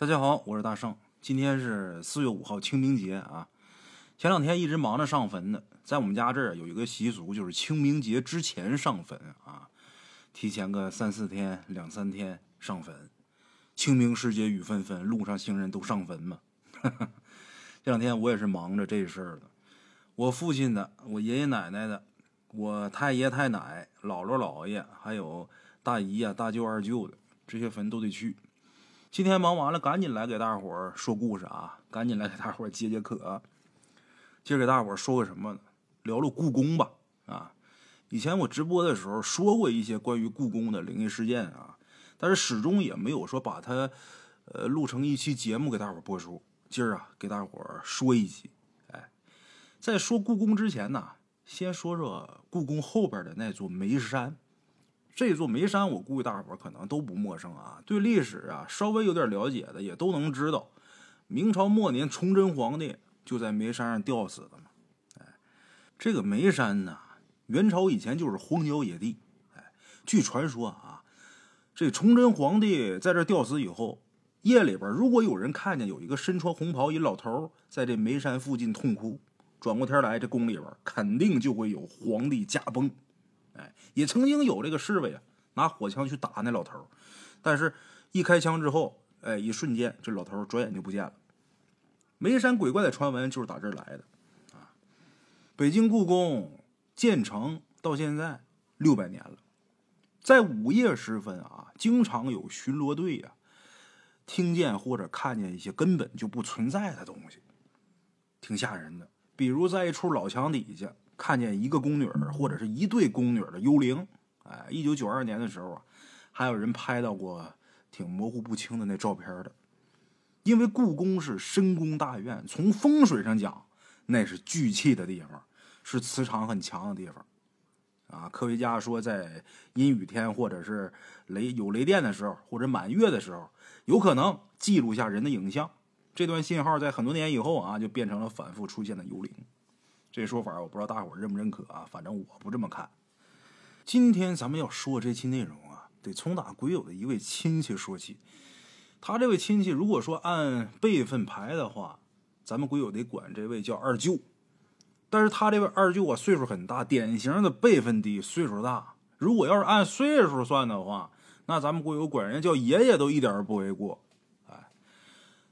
大家好，我是大圣。今天是四月五号，清明节啊。前两天一直忙着上坟呢，在我们家这儿有一个习俗，就是清明节之前上坟啊，提前个三四天、两三天上坟。清明时节雨纷纷，路上行人都上坟嘛。这两天我也是忙着这事儿了。我父亲的、我爷爷奶奶的、我太爷太奶、姥姥姥爷，还有大姨呀、大舅二舅的，这些坟都得去。今天忙完了，赶紧来给大伙儿说故事啊！赶紧来给大伙儿解解渴。今儿给大伙儿说个什么呢？聊聊故宫吧。啊，以前我直播的时候说过一些关于故宫的灵异事件啊，但是始终也没有说把它呃录成一期节目给大伙儿播出。今儿啊，给大伙儿说一期。哎，在说故宫之前呢，先说说故宫后边的那座煤山。这座煤山，我估计大伙可能都不陌生啊。对历史啊稍微有点了解的，也都能知道，明朝末年崇祯皇帝就在煤山上吊死的嘛。哎，这个煤山呢，元朝以前就是荒郊野地。哎，据传说啊，这崇祯皇帝在这吊死以后，夜里边如果有人看见有一个身穿红袍一老头在这煤山附近痛哭，转过天来这宫里边肯定就会有皇帝驾崩。哎，也曾经有这个侍卫啊，拿火枪去打那老头但是，一开枪之后，哎，一瞬间，这老头转眼就不见了。眉山鬼怪的传闻就是打这儿来的啊。北京故宫建成到现在六百年了，在午夜时分啊，经常有巡逻队呀，听见或者看见一些根本就不存在的东西，挺吓人的。比如在一处老墙底下。看见一个宫女或者是一对宫女的幽灵，哎，一九九二年的时候啊，还有人拍到过挺模糊不清的那照片的。因为故宫是深宫大院，从风水上讲，那是聚气的地方，是磁场很强的地方。啊，科学家说，在阴雨天或者是雷有雷电的时候，或者满月的时候，有可能记录下人的影像。这段信号在很多年以后啊，就变成了反复出现的幽灵。这说法我不知道大伙认不认可啊，反正我不这么看。今天咱们要说这期内容啊，得从打鬼友的一位亲戚说起。他这位亲戚如果说按辈分排的话，咱们鬼友得管这位叫二舅。但是他这位二舅啊，岁数很大，典型的辈分低，岁数大。如果要是按岁数算的话，那咱们鬼友管人家叫爷爷都一点不为过。哎，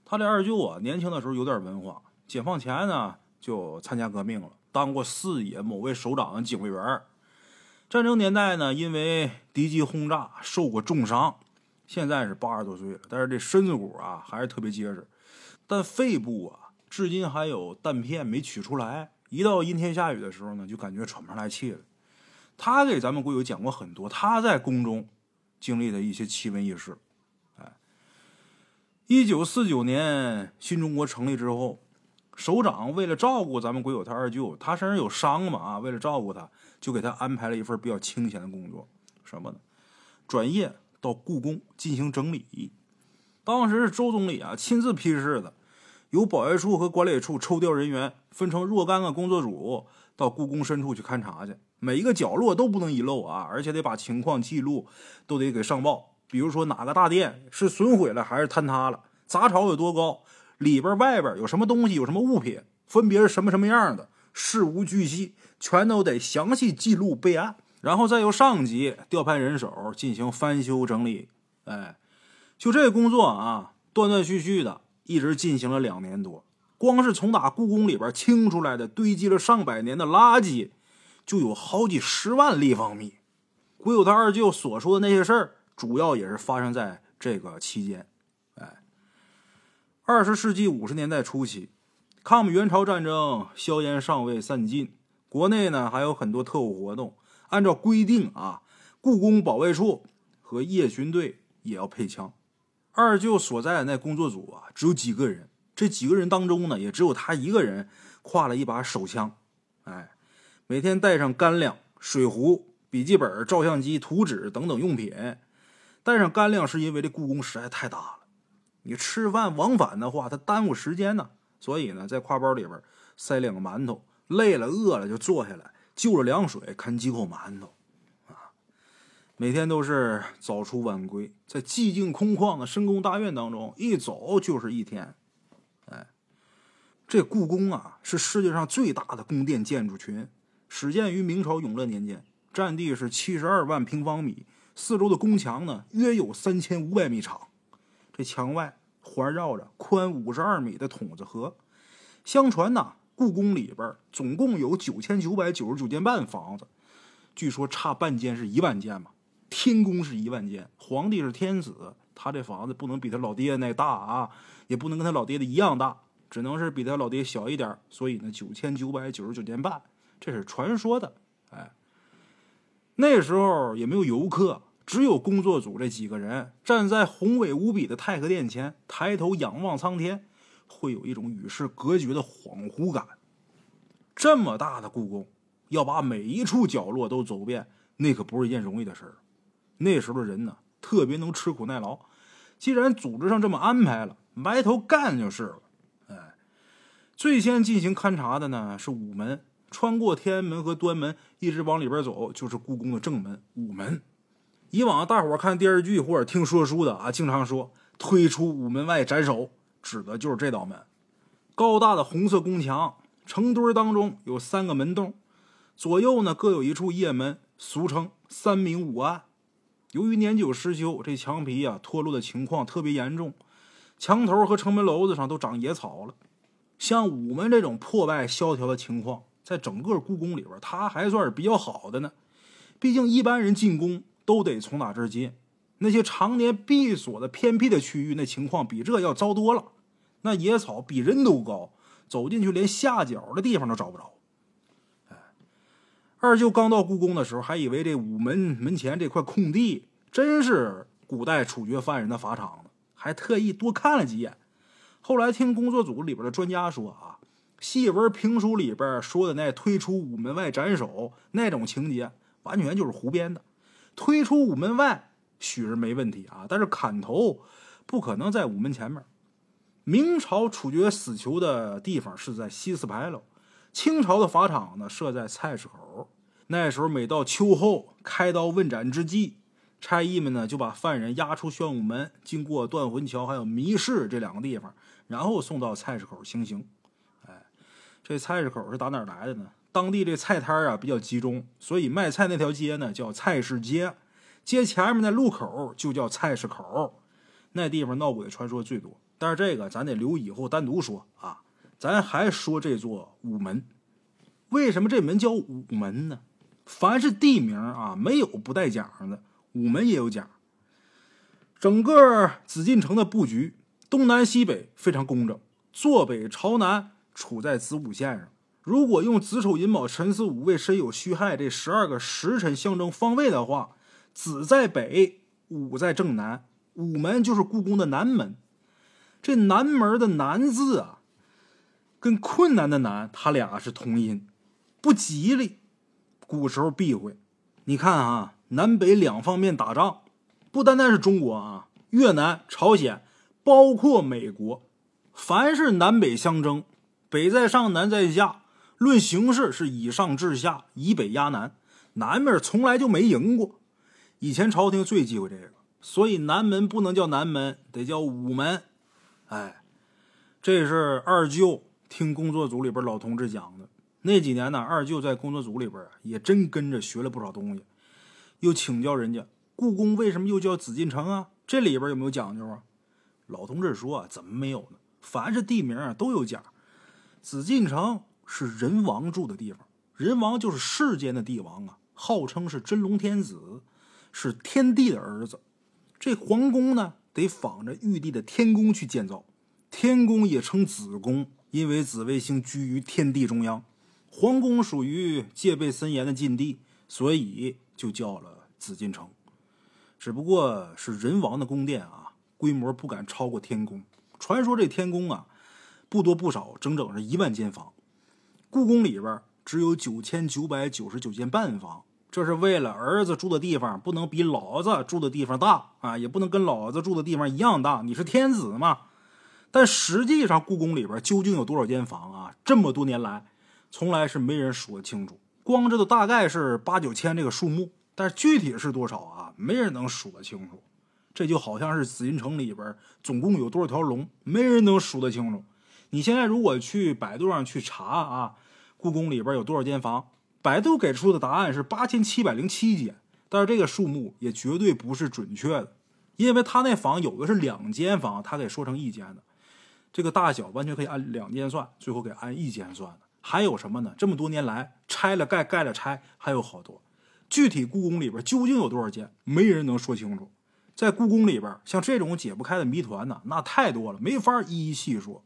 他这二舅啊，年轻的时候有点文化，解放前呢。就参加革命了，当过四野某位首长的警卫员。战争年代呢，因为敌机轰炸受过重伤，现在是八十多岁了，但是这身子骨啊还是特别结实。但肺部啊，至今还有弹片没取出来。一到阴天下雨的时候呢，就感觉喘不上来气了。他给咱们国友讲过很多他在宫中经历的一些奇闻异事。哎，一九四九年新中国成立之后。首长为了照顾咱们鬼友他二舅，他身上有伤嘛啊，为了照顾他，就给他安排了一份比较清闲的工作，什么呢？转业到故宫进行整理。当时是周总理啊亲自批示的，由保卫处和管理处抽调人员，分成若干个工作组，到故宫深处去勘察去，每一个角落都不能遗漏啊，而且得把情况记录都得给上报。比如说哪个大殿是损毁了还是坍塌了，杂草有多高。里边外边有什么东西，有什么物品，分别是什么什么样的，事无巨细，全都得详细记录备案，然后再由上级调派人手进行翻修整理。哎，就这工作啊，断断续续的，一直进行了两年多。光是从打故宫里边清出来的，堆积了上百年的垃圾，就有好几十万立方米。鬼友他二舅所说的那些事儿，主要也是发生在这个期间。二十世纪五十年代初期，抗美援朝战争硝烟尚未散尽，国内呢还有很多特务活动。按照规定啊，故宫保卫处和夜巡队也要配枪。二舅所在的那工作组啊，只有几个人，这几个人当中呢，也只有他一个人挎了一把手枪。哎，每天带上干粮、水壶、笔记本、照相机、图纸等等用品。带上干粮是因为这故宫实在太大了。你吃饭往返的话，它耽误时间呢。所以呢，在挎包里边塞两个馒头，累了饿了就坐下来，就着凉水啃几口馒头，啊。每天都是早出晚归，在寂静空旷的深宫大院当中，一走就是一天。哎，这故宫啊，是世界上最大的宫殿建筑群，始建于明朝永乐年间，占地是七十二万平方米，四周的宫墙呢约有三千五百米长。这墙外环绕着宽五十二米的筒子河。相传呐，故宫里边总共有九千九百九十九间半房子，据说差半间是一万间嘛。天宫是一万间，皇帝是天子，他这房子不能比他老爹那大啊，也不能跟他老爹的一样大，只能是比他老爹小一点。所以呢，九千九百九十九间半，这是传说的。哎，那时候也没有游客，只有工作组这几个人站在宏伟无比的太和殿前，抬头仰望苍天，会有一种与世隔绝的恍惚感。这么大的故宫，要把每一处角落都走遍，那可不是一件容易的事儿。那时候的人呢，特别能吃苦耐劳。既然组织上这么安排了，埋头干就是了。哎，最先进行勘察的呢是午门，穿过天安门和端门，一直往里边走，就是故宫的正门——午门。以往大伙看电视剧或者听说书的啊，经常说推出午门外斩首，指的就是这道门。高大的红色宫墙，成堆当中有三个门洞，左右呢各有一处掖门，俗称三明五暗。由于年久失修，这墙皮啊脱落的情况特别严重，墙头和城门楼子上都长野草了。像午门这种破败萧条的情况，在整个故宫里边，它还算是比较好的呢。毕竟一般人进宫都得从哪这儿进，那些常年闭锁的偏僻的区域，那情况比这要糟多了。那野草比人都高，走进去连下脚的地方都找不着。二舅刚到故宫的时候，还以为这午门门前这块空地真是古代处决犯人的法场呢，还特意多看了几眼。后来听工作组里边的专家说啊，戏文评书里边说的那推出午门外斩首那种情节，完全就是胡编的。推出午门外许是没问题啊，但是砍头不可能在午门前面。明朝处决死囚的地方是在西四牌楼。清朝的法场呢设在菜市口，那时候每到秋后开刀问斩之际，差役们呢就把犯人押出宣武门，经过断魂桥还有迷市这两个地方，然后送到菜市口行刑。哎，这菜市口是打哪儿来的呢？当地这菜摊啊比较集中，所以卖菜那条街呢叫菜市街，街前面那路口就叫菜市口。那地方闹鬼传说最多，但是这个咱得留以后单独说啊。咱还说这座午门，为什么这门叫午门呢？凡是地名啊，没有不带讲的，午门也有讲。整个紫禁城的布局，东南西北非常工整，坐北朝南，处在子午线上。如果用子丑寅卯辰巳午未申酉戌亥这十二个时辰象征方位的话，子在北，午在正南，午门就是故宫的南门。这南门的南字啊。跟困难的难，它俩是同音，不吉利。古时候避讳。你看啊，南北两方面打仗，不单单是中国啊，越南、朝鲜，包括美国，凡是南北相争，北在上，南在下，论形势是以上治下，以北压南，南面从来就没赢过。以前朝廷最忌讳这个，所以南门不能叫南门，得叫午门。哎，这是二舅。听工作组里边老同志讲的那几年呢，二舅在工作组里边也真跟着学了不少东西，又请教人家故宫为什么又叫紫禁城啊？这里边有没有讲究啊？老同志说啊：“怎么没有呢？凡是地名啊都有讲。紫禁城是人王住的地方，人王就是世间的帝王啊，号称是真龙天子，是天帝的儿子。这皇宫呢，得仿着玉帝的天宫去建造，天宫也称紫宫。”因为紫微星居于天地中央，皇宫属于戒备森严的禁地，所以就叫了紫禁城。只不过是人王的宫殿啊，规模不敢超过天宫。传说这天宫啊，不多不少，整整是一万间房。故宫里边只有九千九百九十九间半房，这是为了儿子住的地方不能比老子住的地方大啊，也不能跟老子住的地方一样大。你是天子嘛？但实际上，故宫里边究竟有多少间房啊？这么多年来，从来是没人说清楚，光知道大概是八九千这个数目。但是具体是多少啊，没人能数得清楚。这就好像是紫禁城里边总共有多少条龙，没人能数得清楚。你现在如果去百度上去查啊，故宫里边有多少间房，百度给出的答案是八千七百零七间，但是这个数目也绝对不是准确的，因为他那房有的是两间房，他给说成一间的，这个大小完全可以按两间算，最后给按一间算的。还有什么呢？这么多年来拆了盖，盖了拆，还有好多。具体故宫里边究竟有多少间，没人能说清楚。在故宫里边，像这种解不开的谜团呢，那太多了，没法一一细说。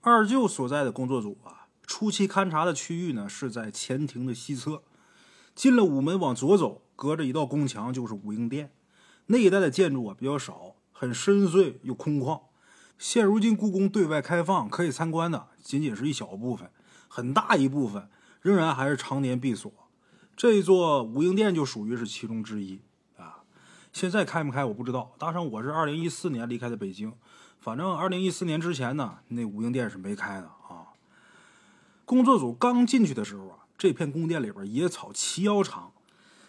二舅所在的工作组啊，初期勘察的区域呢是在前庭的西侧，进了午门往左走，隔着一道宫墙就是武英殿。那一带的建筑啊比较少，很深邃又空旷。现如今故宫对外开放可以参观的仅仅是一小部分，很大一部分仍然还是常年闭锁。这座武英殿就属于是其中之一啊。现在开没开我不知道。大圣，我是二零一四年离开的北京，反正二零一四年之前呢，那武英殿是没开的啊。工作组刚进去的时候啊，这片宫殿里边野草齐腰长，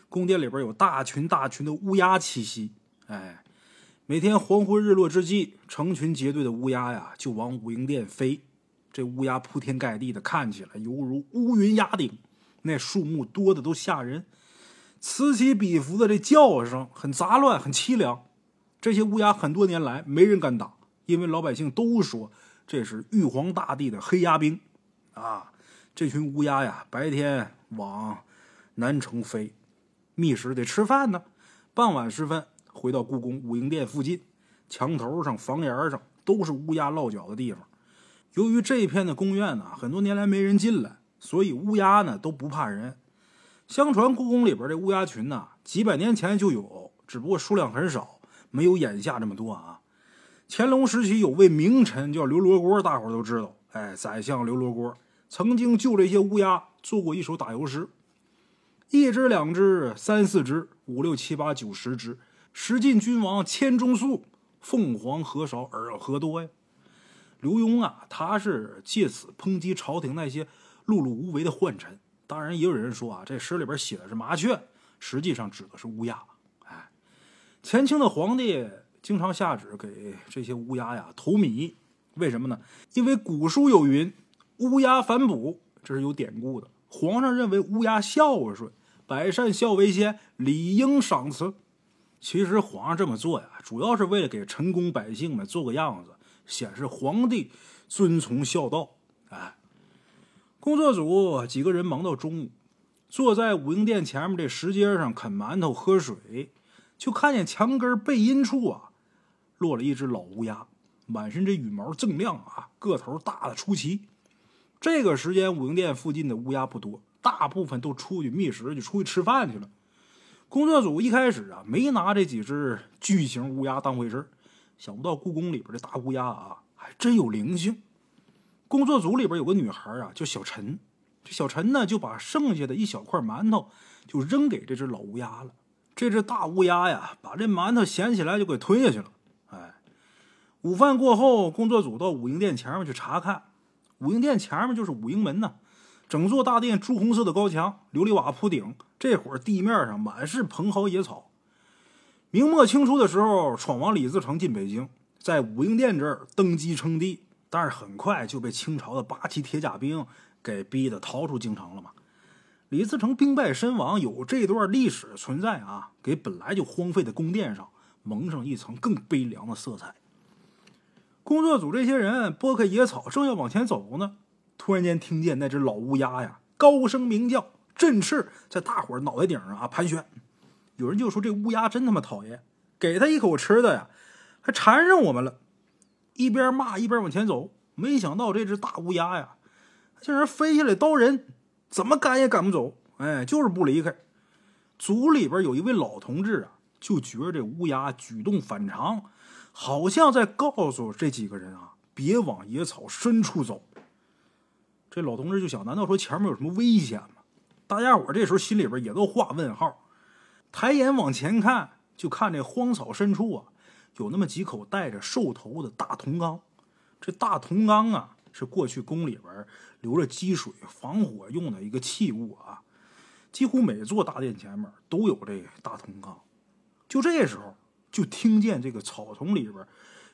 宫殿里边有大群大群的乌鸦栖息。哎，每天黄昏日落之际，成群结队的乌鸦呀就往武英殿飞。这乌鸦铺天盖地的，看起来犹如乌云压顶，那数目多的都吓人。此起彼伏的这叫声很杂乱，很凄凉。这些乌鸦很多年来没人敢打，因为老百姓都说这是玉皇大帝的黑鸦兵。啊，这群乌鸦呀，白天往南城飞，觅食得吃饭呢。傍晚时分，回到故宫武英殿附近，墙头上、房檐上都是乌鸦落脚的地方。由于这一片的宫院呢，很多年来没人进来，所以乌鸦呢都不怕人。相传故宫里边这乌鸦群呐，几百年前就有，只不过数量很少，没有眼下这么多啊。乾隆时期有位名臣叫刘罗锅，大伙都知道。哎，宰相刘罗锅曾经就这些乌鸦做过一首打油诗：一只两只三四只五六七八九十只，十进君王千中粟，凤凰何少尔何多呀？刘墉啊，他是借此抨击朝廷那些碌碌无为的宦臣。当然，也有人说啊，这诗里边写的是麻雀，实际上指的是乌鸦。哎，前清的皇帝经常下旨给这些乌鸦呀投米，为什么呢？因为古书有云：“乌鸦反哺”，这是有典故的。皇上认为乌鸦孝顺，百善孝为先，理应赏赐。其实皇上这么做呀，主要是为了给臣工百姓们做个样子，显示皇帝遵从孝道。哎。工作组几个人忙到中午，坐在武英殿前面这石阶上啃馒头喝水，就看见墙根背阴处啊，落了一只老乌鸦，满身这羽毛锃亮啊，个头大的出奇。这个时间武英殿附近的乌鸦不多，大部分都出去觅食，就出去吃饭去了。工作组一开始啊，没拿这几只巨型乌鸦当回事想不到故宫里边的大乌鸦啊，还真有灵性。工作组里边有个女孩啊，叫小陈。这小陈呢，就把剩下的一小块馒头就扔给这只老乌鸦了。这只大乌鸦呀，把这馒头捡起来就给吞下去了。午饭过后，工作组到武英殿前面去查看。武英殿前面就是武英门呢，整座大殿朱红色的高墙，琉璃瓦铺顶。这会儿地面上满是蓬蒿野草。明末清初的时候，闯王李自成进北京，在武英殿这儿登基称帝。但是很快就被清朝的八旗铁甲兵给逼得逃出京城了嘛。李自成兵败身亡，有这段历史存在啊，给本来就荒废的宫殿上蒙上一层更悲凉的色彩。工作组这些人拨开野草，正要往前走呢，突然间听见那只老乌鸦呀高声鸣叫，振翅在大伙脑袋顶上啊盘旋。有人就说这乌鸦真他妈讨厌，给他一口吃的呀，还缠上我们了。一边骂一边往前走，没想到这只大乌鸦呀，竟然飞下来叨人，怎么赶也赶不走。哎，就是不离开。组里边有一位老同志啊，就觉得这乌鸦举动反常，好像在告诉这几个人啊，别往野草深处走。这老同志就想，难道说前面有什么危险吗？大家伙这时候心里边也都画问号。抬眼往前看，就看这荒草深处啊。有那么几口带着兽头的大铜缸，这大铜缸啊，是过去宫里边留着积水防火用的一个器物啊。几乎每座大殿前面都有这大铜缸。就这时候，就听见这个草丛里边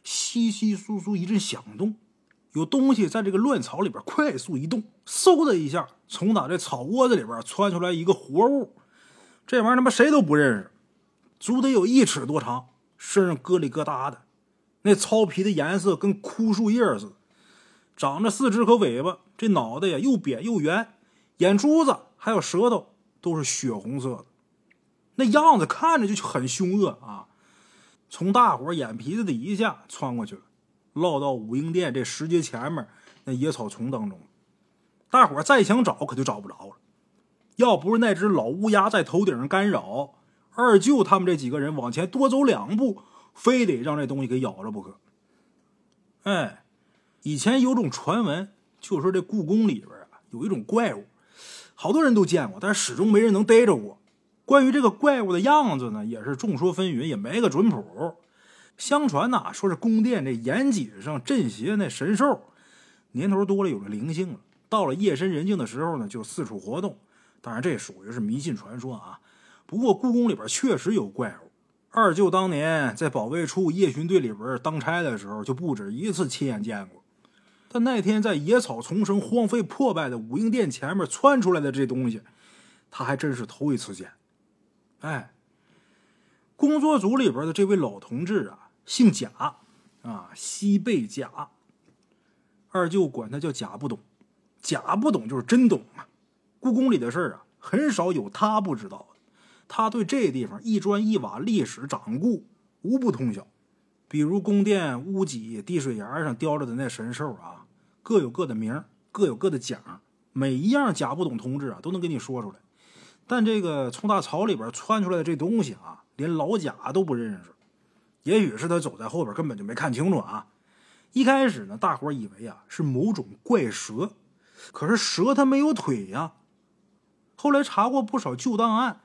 稀稀疏疏一阵响动，有东西在这个乱草里边快速移动。嗖的一下，从打这草窝子里边窜出来一个活物。这玩意儿他妈谁都不认识，足得有一尺多长，身上疙里疙瘩的，那糙皮的颜色跟枯树叶似的，长着四肢和尾巴，这脑袋呀又扁又圆，眼珠子还有舌头都是血红色的。那样子看着就很凶恶啊！从大伙眼皮子底下穿过去了，落到武英殿这石阶前面那野草丛当中。大伙再想找，可就找不着了。要不是那只老乌鸦在头顶上干扰，二舅他们这几个人往前多走两步，非得让这东西给咬着不可。哎，以前有种传闻，就说这故宫里边啊有一种怪物，好多人都见过，但是始终没人能逮着过。关于这个怪物的样子呢，也是众说纷纭，也没个准谱。相传呐，说是宫殿这严谨上镇邪那神兽，年头多了有了灵性了，到了夜深人静的时候呢，就四处活动。当然，这属于是迷信传说啊。不过故宫里边确实有怪物。二舅当年在保卫处夜巡队里边当差的时候，就不止一次亲眼见过。但那天在野草丛生、荒废破败的武英殿前面窜出来的这东西，他还真是头一次见。哎，工作组里边的这位老同志啊，姓贾，啊，西贝贾。二舅管他叫贾不懂，贾不懂就是真懂啊。故宫里的事儿啊，很少有他不知道的。他对这地方一砖一瓦历史掌故无不通晓。比如宫殿屋脊滴水崖上雕着的那神兽啊，各有各的名，各有各的讲，每一样贾不懂同志啊，都能给你说出来。但这个从大草里边窜出来的这东西啊，连老贾都不认识。也许是他走在后边，根本就没看清楚啊。一开始呢，大伙以为啊是某种怪蛇，可是蛇它没有腿呀。后来查过不少旧档案，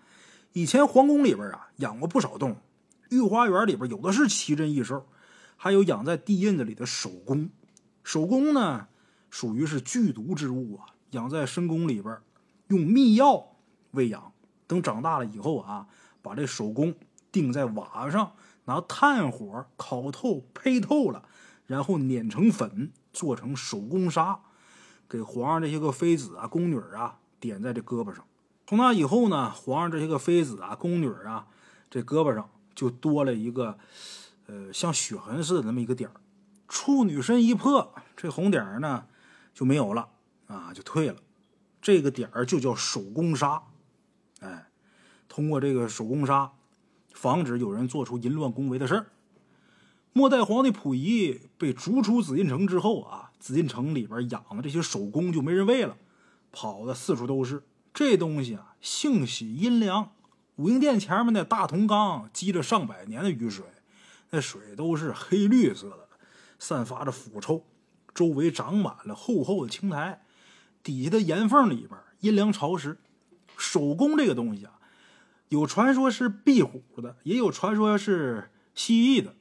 以前皇宫里边啊养过不少动物，御花园里边有的是奇珍异兽，还有养在地印子里的守宫。守宫呢，属于是剧毒之物啊，养在深宫里边，用秘药。喂养，等长大了以后啊，把这手工钉在瓦上，拿炭火烤透、胚透了，然后碾成粉，做成手工纱，给皇上这些个妃子啊、宫女啊点在这胳膊上。从那以后呢，皇上这些个妃子啊、宫女啊，这胳膊上就多了一个，呃，像血痕似的那么一个点儿。处女身一破，这红点儿呢就没有了啊，就退了。这个点儿就叫手工纱。哎，通过这个手工纱，防止有人做出淫乱宫闱的事儿。末代皇帝溥仪被逐出紫禁城之后啊，紫禁城里边养的这些手工就没人喂了，跑的四处都是。这东西啊，性喜阴凉。武英殿前面那大铜缸积着上百年的雨水，那水都是黑绿色的，散发着腐臭，周围长满了厚厚的青苔，底下的岩缝里边阴凉潮湿。手工这个东西啊，有传说是壁虎的，也有传说是蜥蜴的，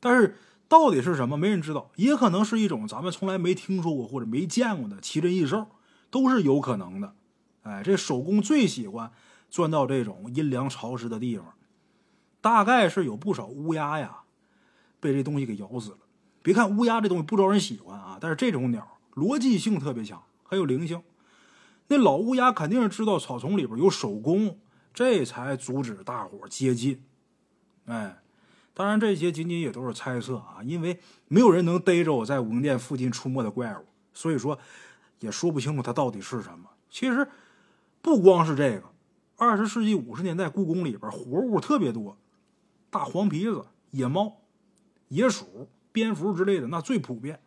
但是到底是什么，没人知道。也可能是一种咱们从来没听说过或者没见过的奇珍异兽，都是有可能的。哎，这手工最喜欢钻到这种阴凉潮湿的地方，大概是有不少乌鸦呀被这东西给咬死了。别看乌鸦这东西不招人喜欢啊，但是这种鸟逻辑性特别强，很有灵性。那老乌鸦肯定是知道草丛里边有守宫，这才阻止大伙接近。哎，当然这些仅仅也都是猜测啊，因为没有人能逮着我在武英殿附近出没的怪物，所以说也说不清楚它到底是什么。其实不光是这个，二十世纪五十年代故宫里边活物特别多，大黄皮子、野猫、野鼠、蝙蝠之类的那最普遍，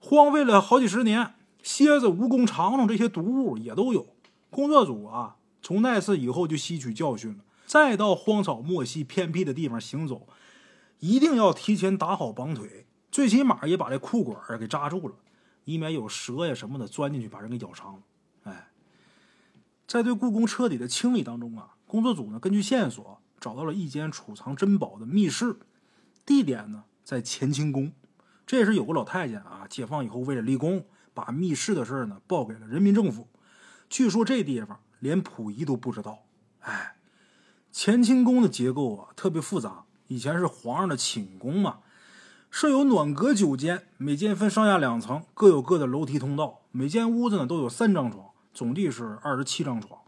荒废了好几十年。蝎子、蜈蚣、长虫这些毒物也都有。工作组啊，从那次以后就吸取教训了。再到荒草漠溪偏僻的地方行走，一定要提前打好绑腿，最起码也把这裤管给扎住了，以免有蛇呀什么的钻进去把人给咬伤了。哎，在对故宫彻底的清理当中啊，工作组呢根据线索找到了一间储藏珍宝的密室，地点呢在乾清宫。这也是有个老太监啊，解放以后为了立功。把密室的事呢报给了人民政府。据说这地方连溥仪都不知道。哎，乾清宫的结构啊特别复杂，以前是皇上的寝宫嘛，设有暖阁九间，每间分上下两层，各有各的楼梯通道，每间屋子呢都有三张床，总计是二十七张床。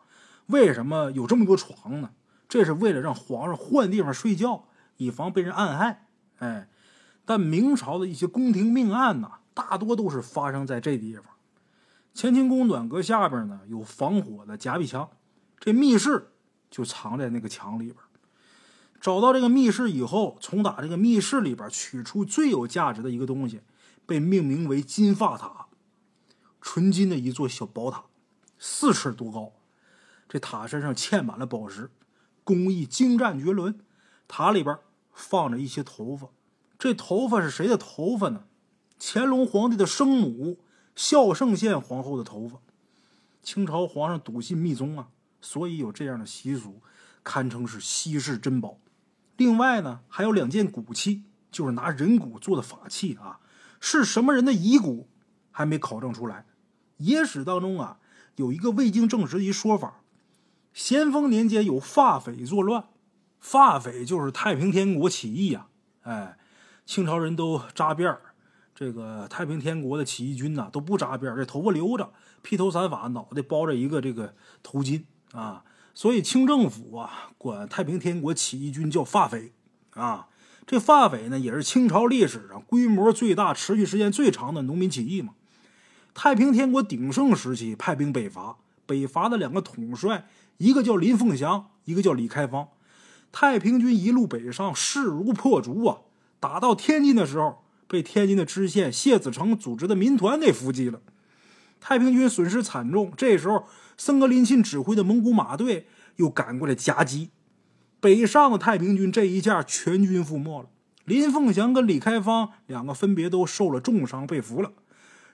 为什么有这么多床呢？这是为了让皇上换地方睡觉，以防被人暗害。哎，但明朝的一些宫廷命案呢，大多都是发生在这地方。乾清宫暖阁下边呢有防火的夹壁墙，这密室就藏在那个墙里边。找到这个密室以后，从打这个密室里边取出最有价值的一个东西，被命名为金发塔，纯金的一座小宝塔，四尺多高。这塔身上嵌满了宝石，工艺精湛绝伦。塔里边放着一些头发，这头发是谁的头发呢？乾隆皇帝的生母孝圣宪皇后的头发。清朝皇上笃信密宗啊，所以有这样的习俗，堪称是稀世珍宝。另外呢，还有两件骨器，就是拿人骨做的法器啊，是什么人的遗骨还没考证出来。野史当中啊，有一个未经证实的一说法。咸丰年间有发匪作乱，发匪就是太平天国起义呀！哎，清朝人都扎辫儿，这个太平天国的起义军呐都不扎辫，这头发留着，披头散发，脑袋包着一个这个头巾啊。所以清政府啊管太平天国起义军叫发匪啊。这发匪呢也是清朝历史上规模最大、持续时间最长的农民起义嘛。太平天国鼎盛时期派兵北伐，北伐的两个统帅。一个叫林凤祥，一个叫李开芳。太平军一路北上，势如破竹啊！打到天津的时候，被天津的知县谢子成组织的民团给伏击了。太平军损失惨重。这时候，僧格林沁指挥的蒙古马队又赶过来夹击。北上的太平军这一下全军覆没了。林凤祥跟李开芳两个分别都受了重伤，被俘了。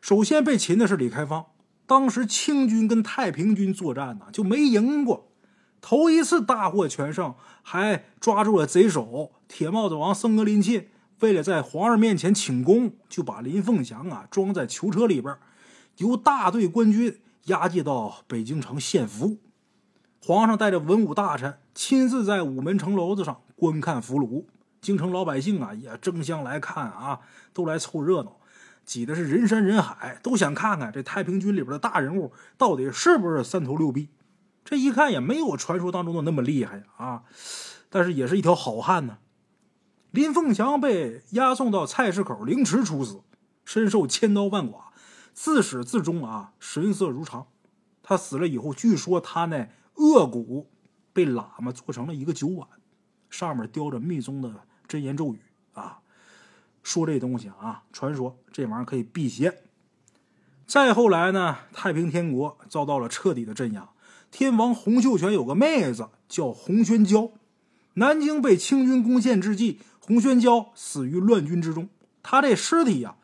首先被擒的是李开芳。当时清军跟太平军作战呢，就没赢过。头一次大获全胜，还抓住了贼首铁帽子王僧格林沁。为了在皇上面前请功，就把林凤祥啊装在囚车里边，由大队官军押解到北京城献俘。皇上带着文武大臣亲自在午门城楼子上观看俘虏，京城老百姓啊也争相来看啊，都来凑热闹。挤的是人山人海，都想看看这太平军里边的大人物到底是不是三头六臂。这一看也没有传说当中的那么厉害啊，但是也是一条好汉呢。林凤祥被押送到菜市口凌迟处死，身受千刀万剐，自始至终啊神色如常。他死了以后，据说他那颚骨被喇嘛做成了一个酒碗，上面雕着密宗的真言咒语啊。说这东西啊，传说这玩意儿可以辟邪。再后来呢，太平天国遭到了彻底的镇压。天王洪秀全有个妹子叫洪宣娇，南京被清军攻陷之际，洪宣娇死于乱军之中。他这尸体呀，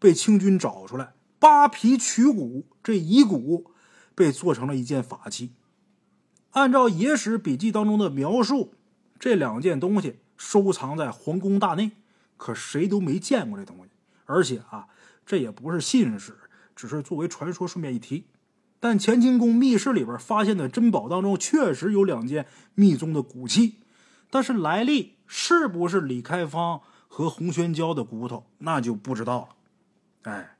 被清军找出来，扒皮取骨，这遗骨被做成了一件法器。按照野史笔记当中的描述，这两件东西收藏在皇宫大内。可谁都没见过这东西，而且啊，这也不是信史，只是作为传说顺便一提。但乾清宫密室里边发现的珍宝当中，确实有两件密宗的骨器，但是来历是不是李开芳和洪宣娇的骨头，那就不知道了。哎，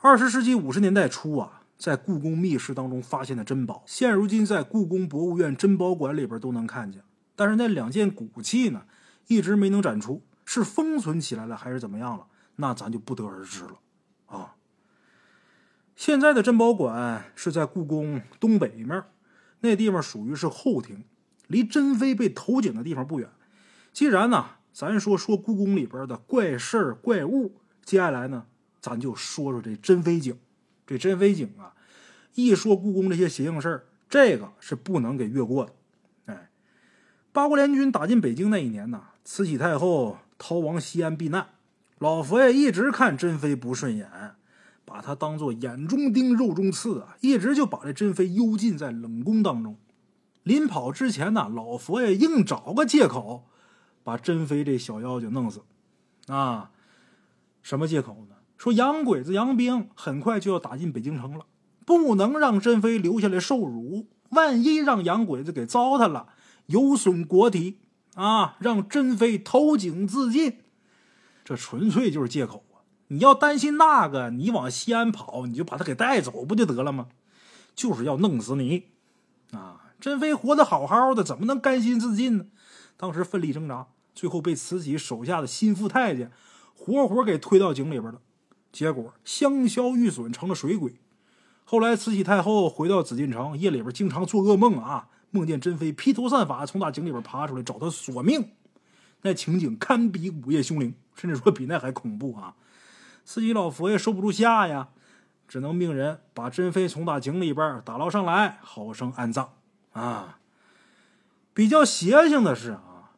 二十世纪五十年代初啊，在故宫密室当中发现的珍宝，现如今在故宫博物院珍宝馆里边都能看见，但是那两件古器呢，一直没能展出。是封存起来了还是怎么样了？那咱就不得而知了啊。现在的珍宝馆是在故宫东北面，那地方属于是后庭，离珍妃被投井的地方不远。既然呢，咱说说故宫里边的怪事儿怪物，接下来呢，咱就说说这珍妃井。这珍妃井啊，一说故宫这些邪性事儿，这个是不能给越过的。哎，八国联军打进北京那一年呢，慈禧太后。逃亡西安避难，老佛爷一直看珍妃不顺眼，把她当做眼中钉、肉中刺啊，一直就把这珍妃幽禁在冷宫当中。临跑之前呢，老佛爷硬找个借口，把珍妃这小妖精弄死。啊，什么借口呢？说洋鬼子、洋兵很快就要打进北京城了，不能让珍妃留下来受辱。万一让洋鬼子给糟蹋了，有损国体啊！让珍妃投井自尽，这纯粹就是借口啊！你要担心那个，你往西安跑，你就把他给带走不就得了吗？就是要弄死你啊！珍妃活得好好的，怎么能甘心自尽呢？当时奋力挣扎，最后被慈禧手下的心腹太监活活给推到井里边了。结果香消玉损，成了水鬼。后来慈禧太后回到紫禁城，夜里边经常做噩梦啊，梦见珍妃披头散发从大井里边爬出来找她索命，那情景堪比午夜凶铃，甚至说比那还恐怖啊！慈禧老佛爷受不住吓呀，只能命人把珍妃从大井里边打捞上来，好生安葬啊。比较邪性的是啊，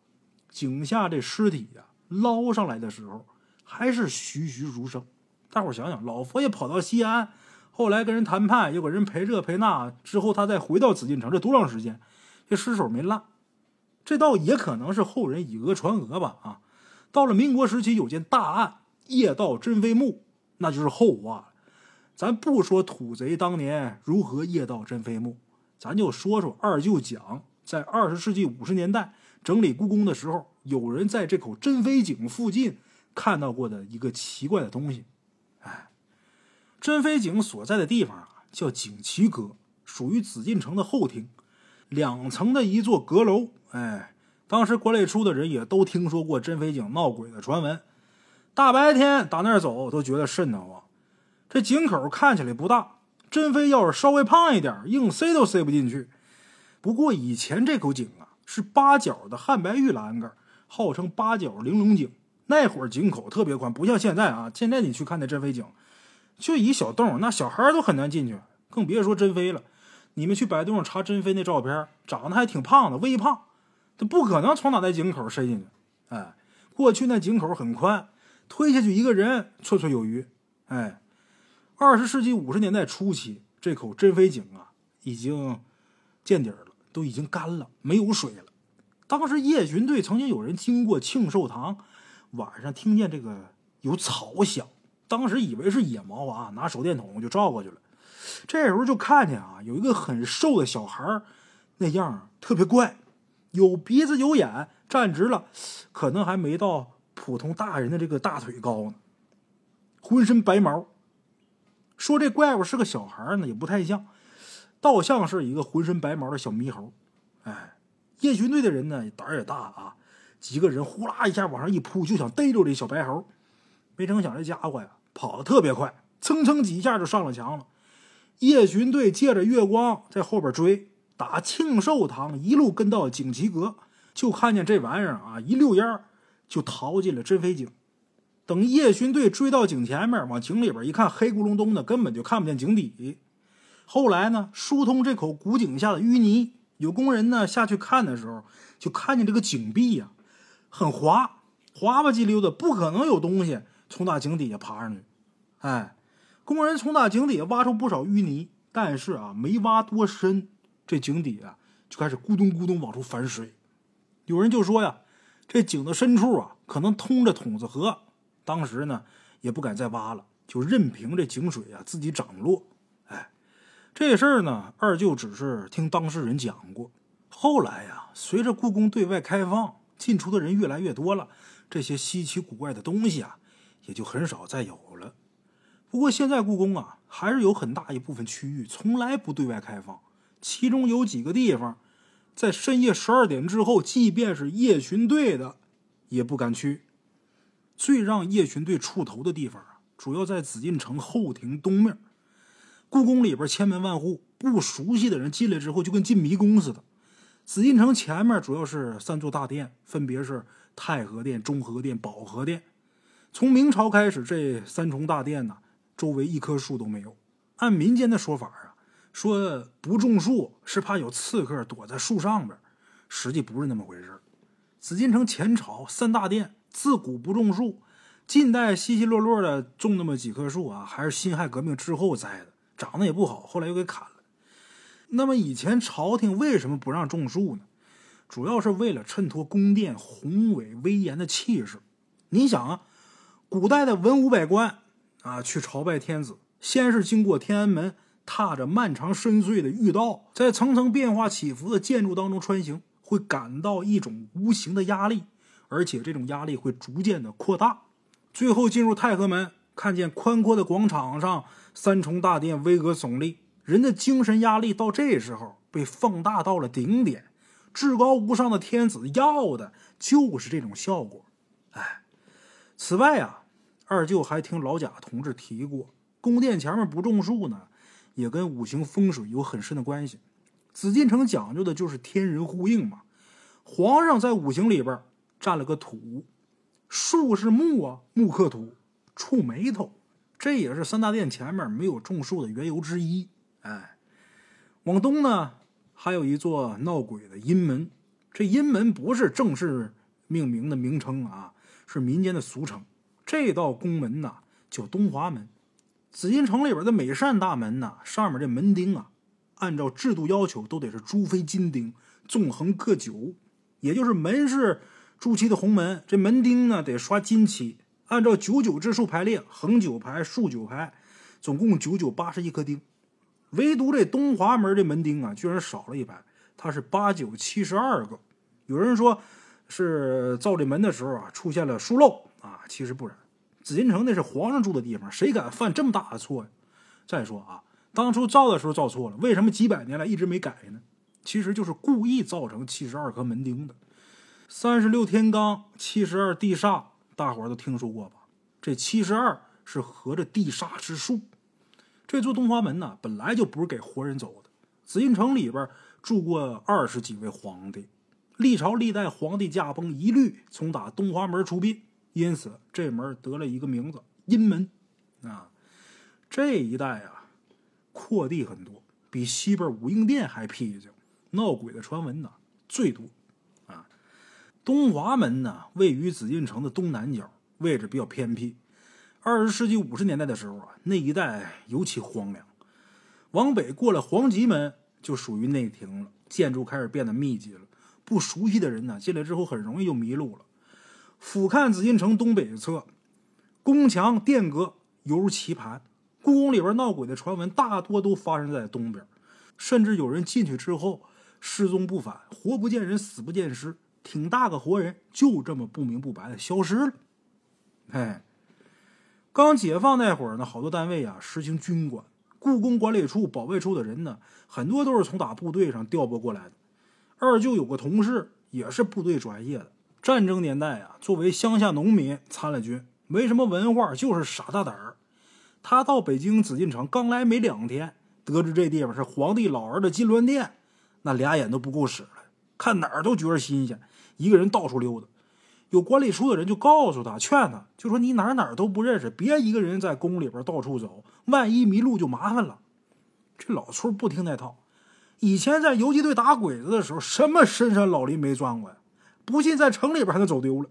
井下这尸体呀，捞上来的时候还是栩栩如生。大伙想想，老佛爷跑到西安，后来跟人谈判，又给人赔这赔那，之后他再回到紫禁城，这多长时间？这尸首没烂，这倒也可能是后人以讹传讹吧。啊，到了民国时期，有件大案——夜盗珍妃墓，那就是后话了。咱不说土贼当年如何夜盗珍妃墓，咱就说说二舅讲，在二十世纪五十年代整理故宫的时候，有人在这口珍妃井附近看到过的一个奇怪的东西。哎珍妃井所在的地方啊，叫景祺阁，属于紫禁城的后厅，两层的一座阁楼。哎，当时关内处的人也都听说过珍妃井闹鬼的传闻，大白天打那儿走都觉得瘆得慌。这井口看起来不大，珍妃要是稍微胖一点，硬塞都塞不进去。不过以前这口井啊是八角的汉白玉栏杆，号称八角玲珑井。那会儿井口特别宽，不像现在啊。现在你去看那珍妃井。就一小洞，那小孩都很难进去，更别说珍妃了。你们去百度上查珍妃那照片，长得还挺胖的，微胖，他不可能从哪那井口伸进去。哎，过去那井口很宽，推下去一个人绰绰有余。哎，二十世纪五十年代初期，这口珍妃井啊已经见底儿了，都已经干了，没有水了。当时夜巡队曾经有人经过庆寿堂，晚上听见这个有草响。当时以为是野猫啊，拿手电筒就照过去了。这时候就看见啊，有一个很瘦的小孩那样特别怪，有鼻子有眼，站直了，可能还没到普通大人的这个大腿高呢。浑身白毛，说这怪物是个小孩呢，也不太像，倒像是一个浑身白毛的小猕猴。哎，夜巡队的人呢胆儿也大啊，几个人呼啦一下往上一扑，就想逮住这小白猴，没成想这家伙呀。跑得特别快，蹭蹭几下就上了墙了。夜巡队借着月光在后边追，打庆寿堂一路跟到景祺阁，就看见这玩意儿啊，一溜烟就逃进了珍妃井。等夜巡队追到井前面，往井里边一看，黑咕隆咚的，根本就看不见井底。后来呢，疏通这口古井下的淤泥，有工人呢下去看的时候，就看见这个井壁呀，很滑，滑吧唧溜的，不可能有东西。从大井底下爬上去，哎，工人从大井底下挖出不少淤泥，但是啊，没挖多深，这井底啊就开始咕咚咕咚往出反水。有人就说呀，这井的深处啊，可能通着筒子河。当时呢，也不敢再挖了，就任凭这井水啊自己涨落。哎，这事儿呢，二舅只是听当事人讲过。后来呀，随着故宫对外开放，进出的人越来越多了，这些稀奇古怪的东西啊。也就很少再有了。不过现在故宫啊，还是有很大一部分区域从来不对外开放。其中有几个地方，在深夜十二点之后，即便是夜巡队的，也不敢去。最让叶巡队出头的地方啊，主要在紫禁城后庭东面。故宫里边千门万户，不熟悉的人进来之后，就跟进迷宫似的。紫禁城前面主要是三座大殿，分别是太和殿、中和殿、保和殿。从明朝开始，这三重大殿呢，周围一棵树都没有。按民间的说法啊，说不种树是怕有刺客躲在树上边，实际不是那么回事紫禁城前朝三大殿自古不种树，近代稀稀落落的种那么几棵树啊，还是辛亥革命之后栽的，长得也不好，后来又给砍了。那么以前朝廷为什么不让种树呢？主要是为了衬托宫殿宏伟威严的气势。你想啊。古代的文武百官啊，去朝拜天子，先是经过天安门踏着漫长深邃的御道，在层层变化起伏的建筑当中穿行，会感到一种无形的压力，而且这种压力会逐渐的扩大。最后进入太和门，看见宽阔的广场上三重大殿巍峨耸立，人的精神压力到这时候被放大到了顶点。至高无上的天子要的就是这种效果。哎，此外啊，二舅还听老贾同志提过，宫殿前面不种树呢，也跟五行风水有很深的关系。紫禁城讲究的就是天人呼应嘛。皇上在五行里边占了个土，树是木啊，木克土，触眉头，这也是三大殿前面没有种树的缘由之一。哎，往东呢？还有一座闹鬼的阴门，这阴门不是正式命名的名称啊，是民间的俗称。这道宫门呐叫东华门。紫禁城里边的每扇大门呐，上面这门钉啊，按照制度要求都得是朱飞金钉，纵横各九，也就是门是朱漆的红门，这门钉呢得刷金漆，按照九九之数排列，横九排，竖九排，总共九九八十一颗钉。唯独这东华门这门钉啊，居然少了一排，它是八九七十二个。有人说是造这门的时候啊，出现了疏漏啊，其实不然。紫禁城那是皇上住的地方，谁敢犯这么大的错呀？再说啊，当初造的时候造错了，为什么几百年来一直没改呢？其实就是故意造成七十二颗门钉的。三十六天罡，七十二地煞，大伙儿都听说过吧？这七十二是合着地煞之数。这座东华门呢，本来就不是给活人走的。紫禁城里边住过二十几位皇帝，历朝历代皇帝驾崩一律从打东华门出殡，因此这门得了一个名字——阴门。啊，这一带啊，阔地很多，比西边武英殿还僻静，闹鬼的传闻呢最多。东华门呢位于紫禁城的东南角，位置比较偏僻。二十世纪五十年代的时候啊，那一带尤其荒凉。往北过了黄极门，就属于内廷了，建筑开始变得密集了。不熟悉的人呢，进来之后很容易就迷路了。俯瞰紫禁城东北侧，宫墙殿阁犹如棋盘。故宫里边闹鬼的传闻大多都发生在东边，甚至有人进去之后失踪不返，活不见人，死不见尸，挺大个活人就这么不明不白的消失了。哎。刚解放那会儿呢，好多单位啊实行军管，故宫管理处、保卫处的人呢，很多都是从打部队上调拨过来的。二舅有个同事也是部队专业的，战争年代啊，作为乡下农民参了军，没什么文化，就是傻大胆儿。他到北京紫禁城刚来没两天，得知这地方是皇帝老儿的金銮殿，那俩眼都不够使了，看哪儿都觉得新鲜，一个人到处溜达。有管理处的人就告诉他，劝他，就说你哪哪都不认识，别一个人在宫里边到处走，万一迷路就麻烦了。这老崔不听那套，以前在游击队打鬼子的时候，什么深山老林没钻过呀？不信在城里边还能走丢了。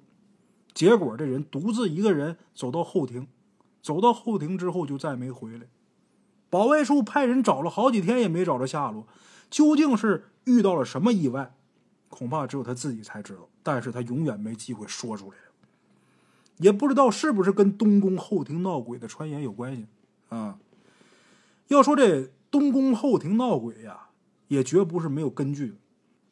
结果这人独自一个人走到后庭，走到后庭之后就再没回来。保卫处派人找了好几天也没找着下落，究竟是遇到了什么意外？恐怕只有他自己才知道，但是他永远没机会说出来。也不知道是不是跟东宫后庭闹鬼的传言有关系啊？要说这东宫后庭闹鬼呀，也绝不是没有根据的。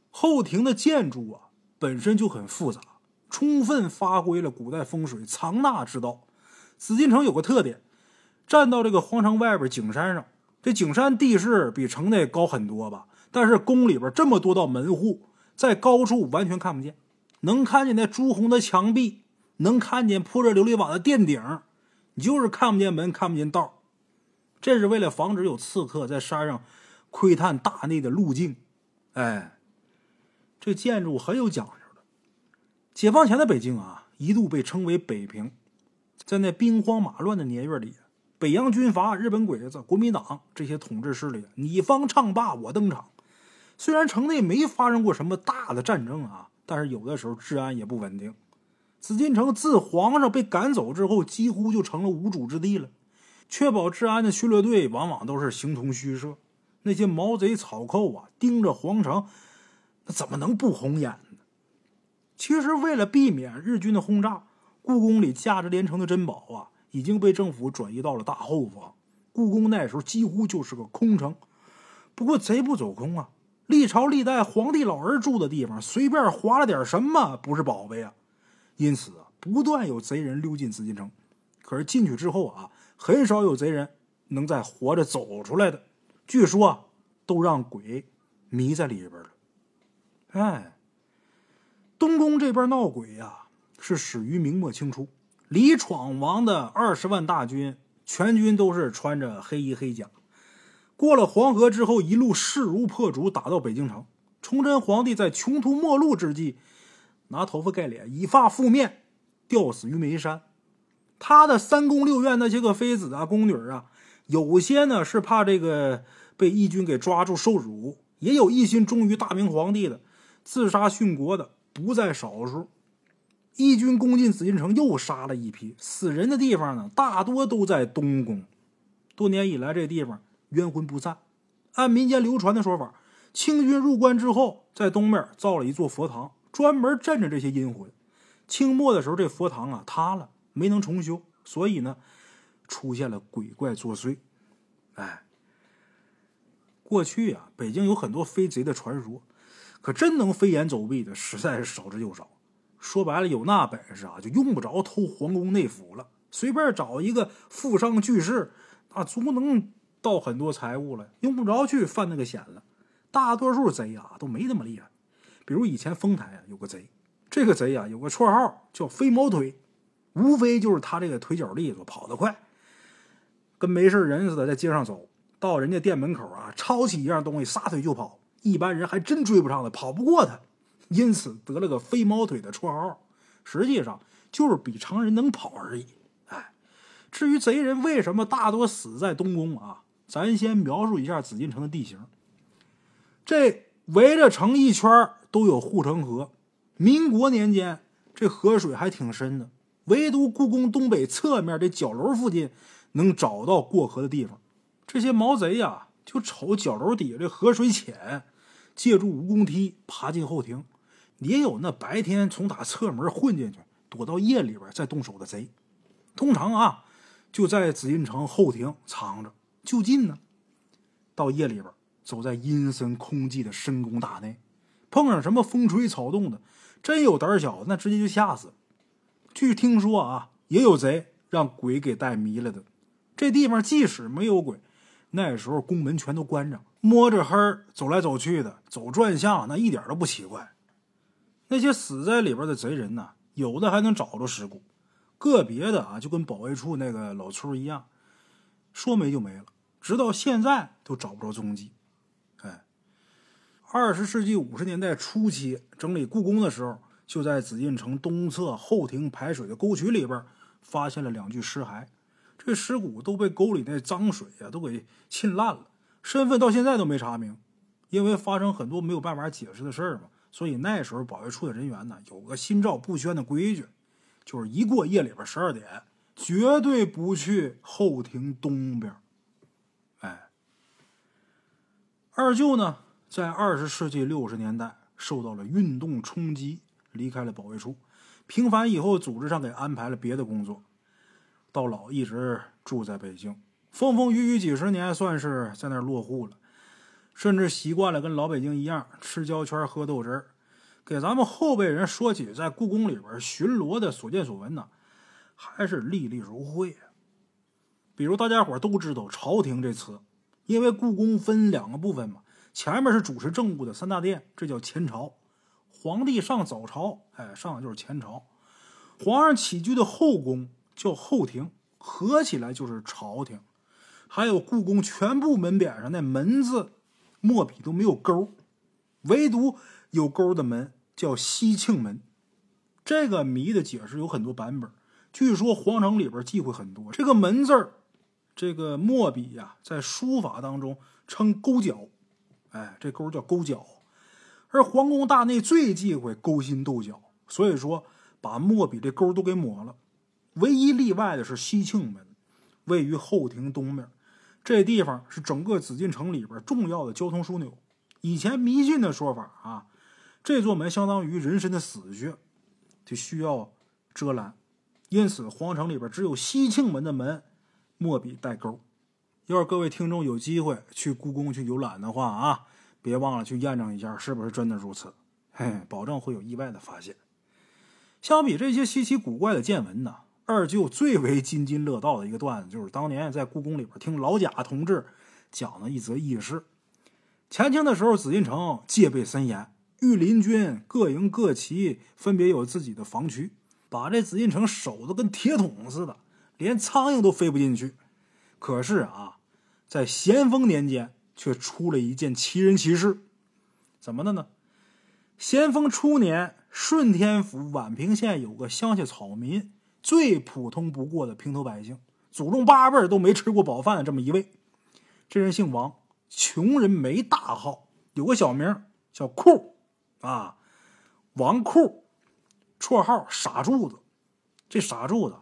后庭的建筑啊，本身就很复杂，充分发挥了古代风水藏纳之道。紫禁城有个特点，站到这个皇城外边景山上，这景山地势比城内高很多吧？但是宫里边这么多道门户。在高处完全看不见，能看见那朱红的墙壁，能看见铺着琉璃瓦的殿顶，你就是看不见门，看不见道。这是为了防止有刺客在山上窥探大内的路径。哎，这建筑很有讲究的。解放前的北京啊，一度被称为北平。在那兵荒马乱的年月里，北洋军阀、日本鬼子、国民党这些统治势力，你方唱罢我登场。虽然城内没发生过什么大的战争啊，但是有的时候治安也不稳定。紫禁城自皇上被赶走之后，几乎就成了无主之地了。确保治安的巡逻队往往都是形同虚设。那些毛贼草寇啊，盯着皇城，那怎么能不红眼呢？其实，为了避免日军的轰炸，故宫里价值连城的珍宝啊，已经被政府转移到了大后方。故宫那时候几乎就是个空城。不过贼不走空啊，历朝历代皇帝老儿住的地方，随便划了点什么不是宝贝啊？因此，不断有贼人溜进紫禁城。可是进去之后啊，很少有贼人能再活着走出来的。据说，都让鬼迷在里边了。哎，东宫这边闹鬼呀，是始于明末清初。李闯王的二十万大军，全军都是穿着黑衣黑甲，过了黄河之后，一路势如破竹，打到北京城。崇祯皇帝在穷途末路之际，拿头发盖脸，以发覆面，吊死于煤山。他的三宫六院那些个妃子啊、宫女啊，有些呢是怕这个被义军给抓住受辱，也有一心忠于大明皇帝的，自杀殉国的不在少数。义军攻进紫禁城，又杀了一批死人的地方呢，大多都在东宫。多年以来，这地方冤魂不散。按民间流传的说法，清军入关之后，在东面造了一座佛堂，专门镇着这些阴魂。清末的时候，这佛堂啊塌了，没能重修，所以呢，出现了鬼怪作祟。哎，过去啊，北京有很多飞贼的传说，可真能飞檐走壁的，实在是少之又少。说白了，有那本事啊，就用不着偷皇宫内府了，随便找一个富商巨士，那足能盗很多财物了，用不着去犯那个险了。大多数贼啊都没那么厉害。比如以前丰台啊有个贼，这个贼啊有个绰号叫“飞毛腿”，无非就是他这个腿脚利索，跑得快，跟没事人似的在街上走，到人家店门口啊抄起一样东西撒腿就跑，一般人还真追不上他，跑不过他。因此得了个“飞毛腿”的绰号，实际上就是比常人能跑而已。哎，至于贼人为什么大多死在东宫啊？咱先描述一下紫禁城的地形。这围着城一圈都有护城河，民国年间这河水还挺深的，唯独故宫东北侧面这角楼附近能找到过河的地方。这些毛贼呀，就瞅角楼底下这河水浅，借助蜈蚣梯爬进后庭。也有那白天从打侧门混进去，躲到夜里边再动手的贼。通常啊，就在紫禁城后庭藏着。就近呢，到夜里边，走在阴森空寂的深宫大内，碰上什么风吹草动的，真有胆小，那直接就吓死了。据听说啊，也有贼让鬼给带迷了的。这地方即使没有鬼，那时候宫门全都关着，摸着黑走来走去的，走转向，那一点都不奇怪。那些死在里边的贼人呢，有的还能找着尸骨，个别的啊就跟保卫处那个老崔一样，说没就没了，直到现在都找不着踪迹。哎，二十世纪五十年代初期整理故宫的时候，就在紫禁城东侧后庭排水的沟渠里边发现了两具尸骸，这尸骨都被沟里那脏水啊都给浸烂了，身份到现在都没查明，因为发生很多没有办法解释的事儿嘛。所以那时候保卫处的人员呢，有个心照不宣的规矩，就是一过夜里边十二点，绝对不去后庭东边。哎，二舅呢，在二十世纪六十年代受到了运动冲击，离开了保卫处。平反以后，组织上给安排了别的工作，到老一直住在北京，风风雨雨几十年，算是在那儿落户了。甚至习惯了跟老北京一样吃焦圈、喝豆汁儿。给咱们后辈人说起在故宫里边巡逻的所见所闻呢，还是历历如绘。比如大家伙都知道“朝廷”这词，因为故宫分两个部分嘛，前面是主持政务的三大殿，这叫前朝；皇帝上早朝，哎，上的就是前朝；皇上起居的后宫叫后庭，合起来就是朝廷。还有故宫全部门匾上那门字。墨笔都没有勾，唯独有勾的门叫西庆门。这个谜的解释有很多版本。据说皇城里边忌讳很多。这个门字儿，这个墨笔呀，在书法当中称勾角，哎，这勾叫勾角。而皇宫大内最忌讳勾心斗角，所以说把墨笔这勾都给抹了。唯一例外的是西庆门，位于后庭东面。这地方是整个紫禁城里边重要的交通枢纽。以前迷信的说法啊，这座门相当于人参的死穴，就需要遮拦。因此，皇城里边只有西庆门的门墨笔带钩。要是各位听众有机会去故宫去游览的话啊，别忘了去验证一下是不是真的如此，嘿，保证会有意外的发现。相比这些稀奇古怪的见闻呢，二舅最为津津乐道的一个段子，就是当年在故宫里边听老贾同志讲的一则轶事。前清的时候，紫禁城戒备森严，御林军各营各旗，分别有自己的防区，把这紫禁城守得跟铁桶似的，连苍蝇都飞不进去。可是啊，在咸丰年间却出了一件奇人奇事，怎么的呢？咸丰初年，顺天府宛平县有个乡下草民，最普通不过的平头百姓，祖宗八辈都没吃过饱饭的这么一位。这人姓王，穷人没大号，有个小名叫库，啊，王库，绰号傻柱子。这傻柱子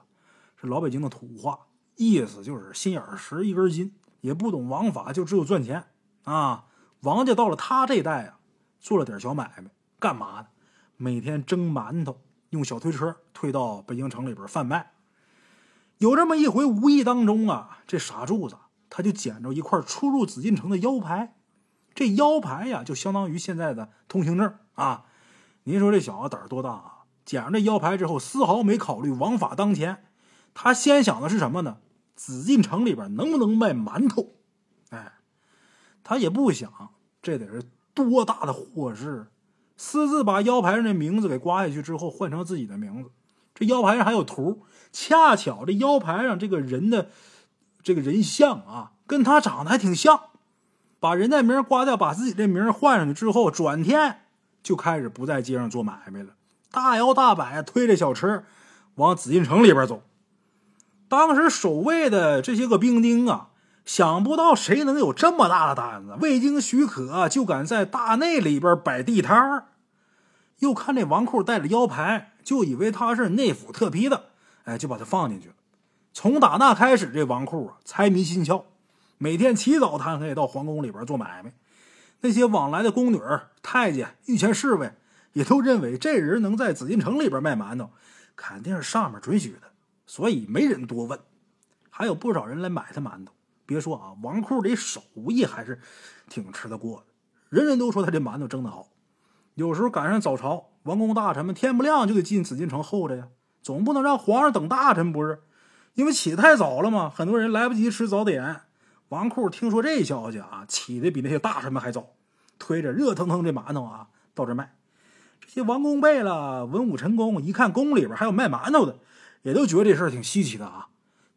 是老北京的土话。意思就是心眼实，一根筋，也不懂王法，就只有赚钱啊！王家到了他这代啊，做了点小买卖，干嘛呢？每天蒸馒头，用小推车推到北京城里边贩卖。有这么一回，无意当中啊，这傻柱子他就捡着一块出入紫禁城的腰牌。这腰牌呀，就相当于现在的通行证啊！您说这小子胆儿多大啊？捡着这腰牌之后，丝毫没考虑王法当前，他先想的是什么呢？紫禁城里边能不能卖馒头？哎，他也不想，这得是多大的祸事！私自把腰牌上的名字给刮下去之后，换成自己的名字。这腰牌上还有图，恰巧这腰牌上这个人的这个人像啊，跟他长得还挺像。把人家名刮掉，把自己这名换上去之后，转天就开始不在街上做买卖了，大摇大摆推着小车往紫禁城里边走。当时守卫的这些个兵丁啊，想不到谁能有这么大的胆子，未经许可就敢在大内里边摆地摊儿。又看这王库带着腰牌，就以为他是内府特批的，哎，就把他放进去了。从打那开始，这王库啊财迷心窍，每天起早贪黑到皇宫里边做买卖。那些往来的宫女、太监、御前侍卫也都认为这人能在紫禁城里边卖馒头，肯定是上面准许的。所以没人多问，还有不少人来买他馒头。别说啊，王库这手艺还是挺吃得过的，人人都说他这馒头蒸得好。有时候赶上早朝，王公大臣们天不亮就得进紫禁城候着呀，总不能让皇上等大臣不是？因为起得太早了嘛，很多人来不及吃早点。王库听说这消息啊，起的比那些大臣们还早，推着热腾腾的馒头啊到这卖。这些王公贝了、文武臣工一看宫里边还有卖馒头的。也都觉得这事儿挺稀奇的啊，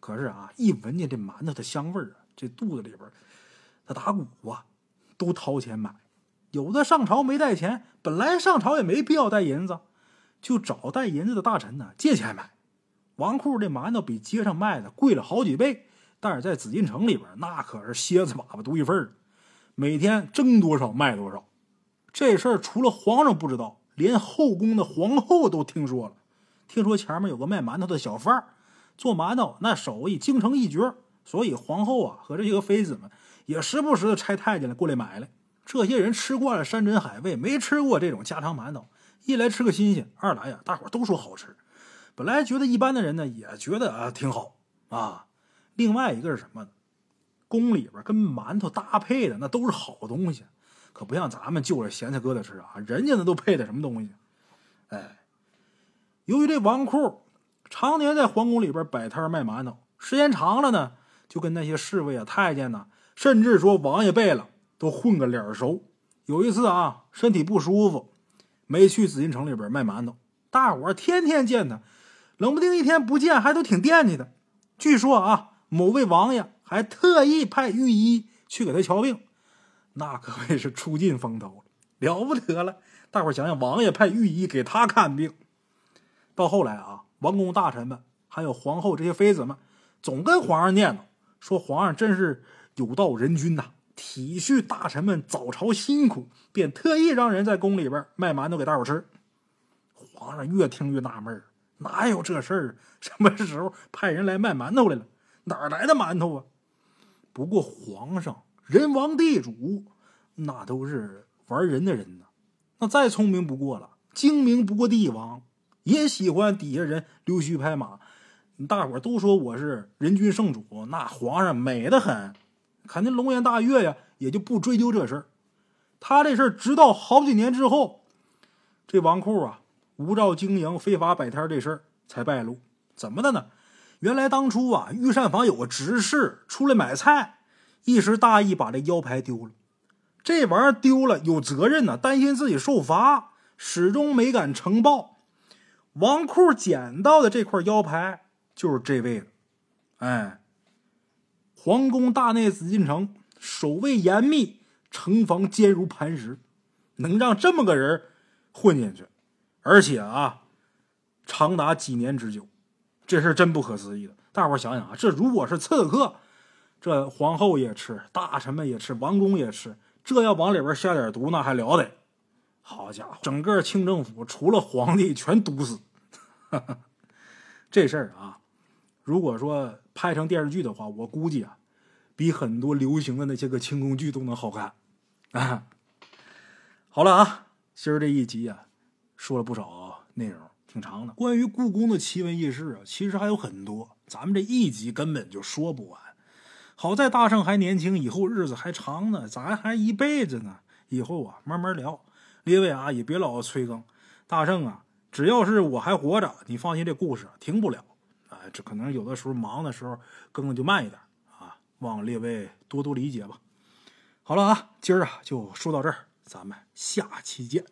可是啊，一闻见这馒头的香味儿啊，这肚子里边他打鼓啊，都掏钱买。有的上朝没带钱，本来上朝也没必要带银子，就找带银子的大臣呢借钱买。王库这馒头比街上卖的贵了好几倍，但是在紫禁城里边那可是蝎子粑粑独一份儿，每天蒸多少卖多少。这事儿除了皇上不知道，连后宫的皇后都听说了。听说前面有个卖馒头的小贩儿做馒头那手艺精诚一绝，所以皇后啊和这些个妃子们也时不时的差太监来过来买来。这些人吃惯了山珍海味，没吃过这种家常馒头，一来吃个新鲜，二来呀，大伙都说好吃。本来觉得一般的人呢，也觉得啊挺好啊。另外一个是什么呢？宫里边跟馒头搭配的那都是好东西，可不像咱们就着咸菜疙瘩吃啊，人家那都配的什么东西？哎。由于这王库常年在皇宫里边摆摊卖馒头，时间长了呢，就跟那些侍卫啊、太监呢，甚至说王爷辈了，都混个脸熟。有一次啊，身体不舒服，没去紫禁城里边卖馒头，大伙天天见他，冷不丁一天不见，还都挺惦记的。据说啊，某位王爷还特意派御医去给他瞧病，那可谓是出尽风头了，了不得了。大伙想想，王爷派御医给他看病。到后来啊，王公大臣们还有皇后这些妃子们，总跟皇上念叨，说皇上真是有道人君呐，体恤大臣们早朝辛苦，便特意让人在宫里边卖馒头给大伙吃。皇上越听越纳闷哪有这事儿？什么时候派人来卖馒头来了？哪来的馒头啊？不过皇上人王地主，那都是玩人的人呐，那再聪明不过了，精明不过帝王。也喜欢底下人溜须拍马，大伙都说我是人君圣主，那皇上美得很。肯定龙颜大悦呀，也就不追究这事儿。他这事儿直到好几年之后，这王库啊无照经营、非法摆摊这事儿才败露。怎么的呢？原来当初啊，御膳房有个执事出来买菜，一时大意把这腰牌丢了。这玩意儿丢了有责任呢，担心自己受罚，始终没敢呈报。王库捡到的这块腰牌就是这位的，哎，皇宫大内紫禁城守卫严密，城防坚如磐石，能让这么个人混进去，而且啊，长达几年之久，这事真不可思议的。大伙想想啊，这如果是刺客，这皇后也吃，大臣们也吃，王公也吃，这要往里边下点毒，那还了得？好家伙，整个清政府除了皇帝全毒死。这事儿啊，如果说拍成电视剧的话，我估计啊，比很多流行的那些个清宫剧都能好看啊。好了啊，今儿这一集啊，说了不少内容，挺长的。关于故宫的奇闻异事啊，其实还有很多，咱们这一集根本就说不完。好在大圣还年轻，以后日子还长呢，咱还一辈子呢，以后啊慢慢聊。列位啊，也别老催更，大圣啊。只要是我还活着，你放心，这故事停不了。啊，这可能有的时候忙的时候更的就慢一点啊，望列位多多理解吧。好了啊，今儿啊就说到这儿，咱们下期见。